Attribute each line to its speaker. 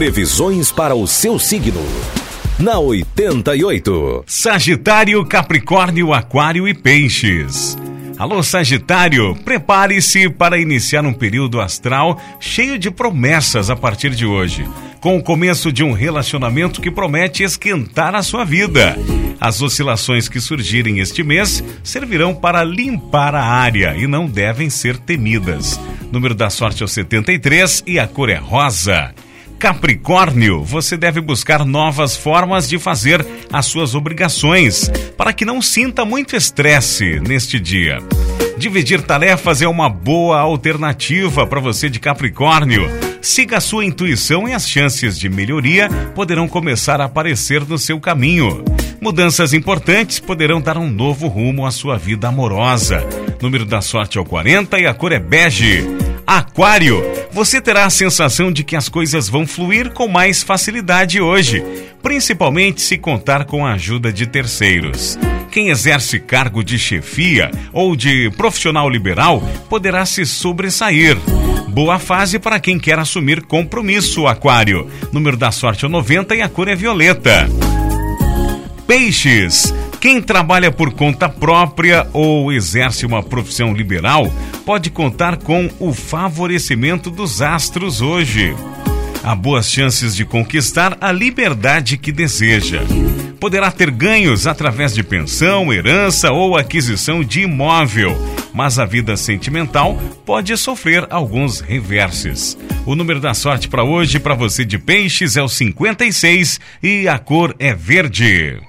Speaker 1: Previsões para o seu signo. Na 88.
Speaker 2: Sagitário, Capricórnio, Aquário e Peixes. Alô, Sagitário, prepare-se para iniciar um período astral cheio de promessas a partir de hoje, com o começo de um relacionamento que promete esquentar a sua vida. As oscilações que surgirem este mês servirão para limpar a área e não devem ser temidas. Número da sorte é o 73 e a cor é rosa. Capricórnio, você deve buscar novas formas de fazer as suas obrigações para que não sinta muito estresse neste dia. Dividir tarefas é uma boa alternativa para você de Capricórnio. Siga a sua intuição e as chances de melhoria poderão começar a aparecer no seu caminho. Mudanças importantes poderão dar um novo rumo à sua vida amorosa. Número da sorte é o 40 e a cor é bege. Aquário, você terá a sensação de que as coisas vão fluir com mais facilidade hoje, principalmente se contar com a ajuda de terceiros. Quem exerce cargo de chefia ou de profissional liberal poderá se sobressair. Boa fase para quem quer assumir compromisso, Aquário. Número da sorte é o 90 e a cor é violeta. Peixes. Quem trabalha por conta própria ou exerce uma profissão liberal pode contar com o favorecimento dos astros hoje. Há boas chances de conquistar a liberdade que deseja. Poderá ter ganhos através de pensão, herança ou aquisição de imóvel, mas a vida sentimental pode sofrer alguns reverses. O número da sorte para hoje, para você de peixes, é o 56 e a cor é verde.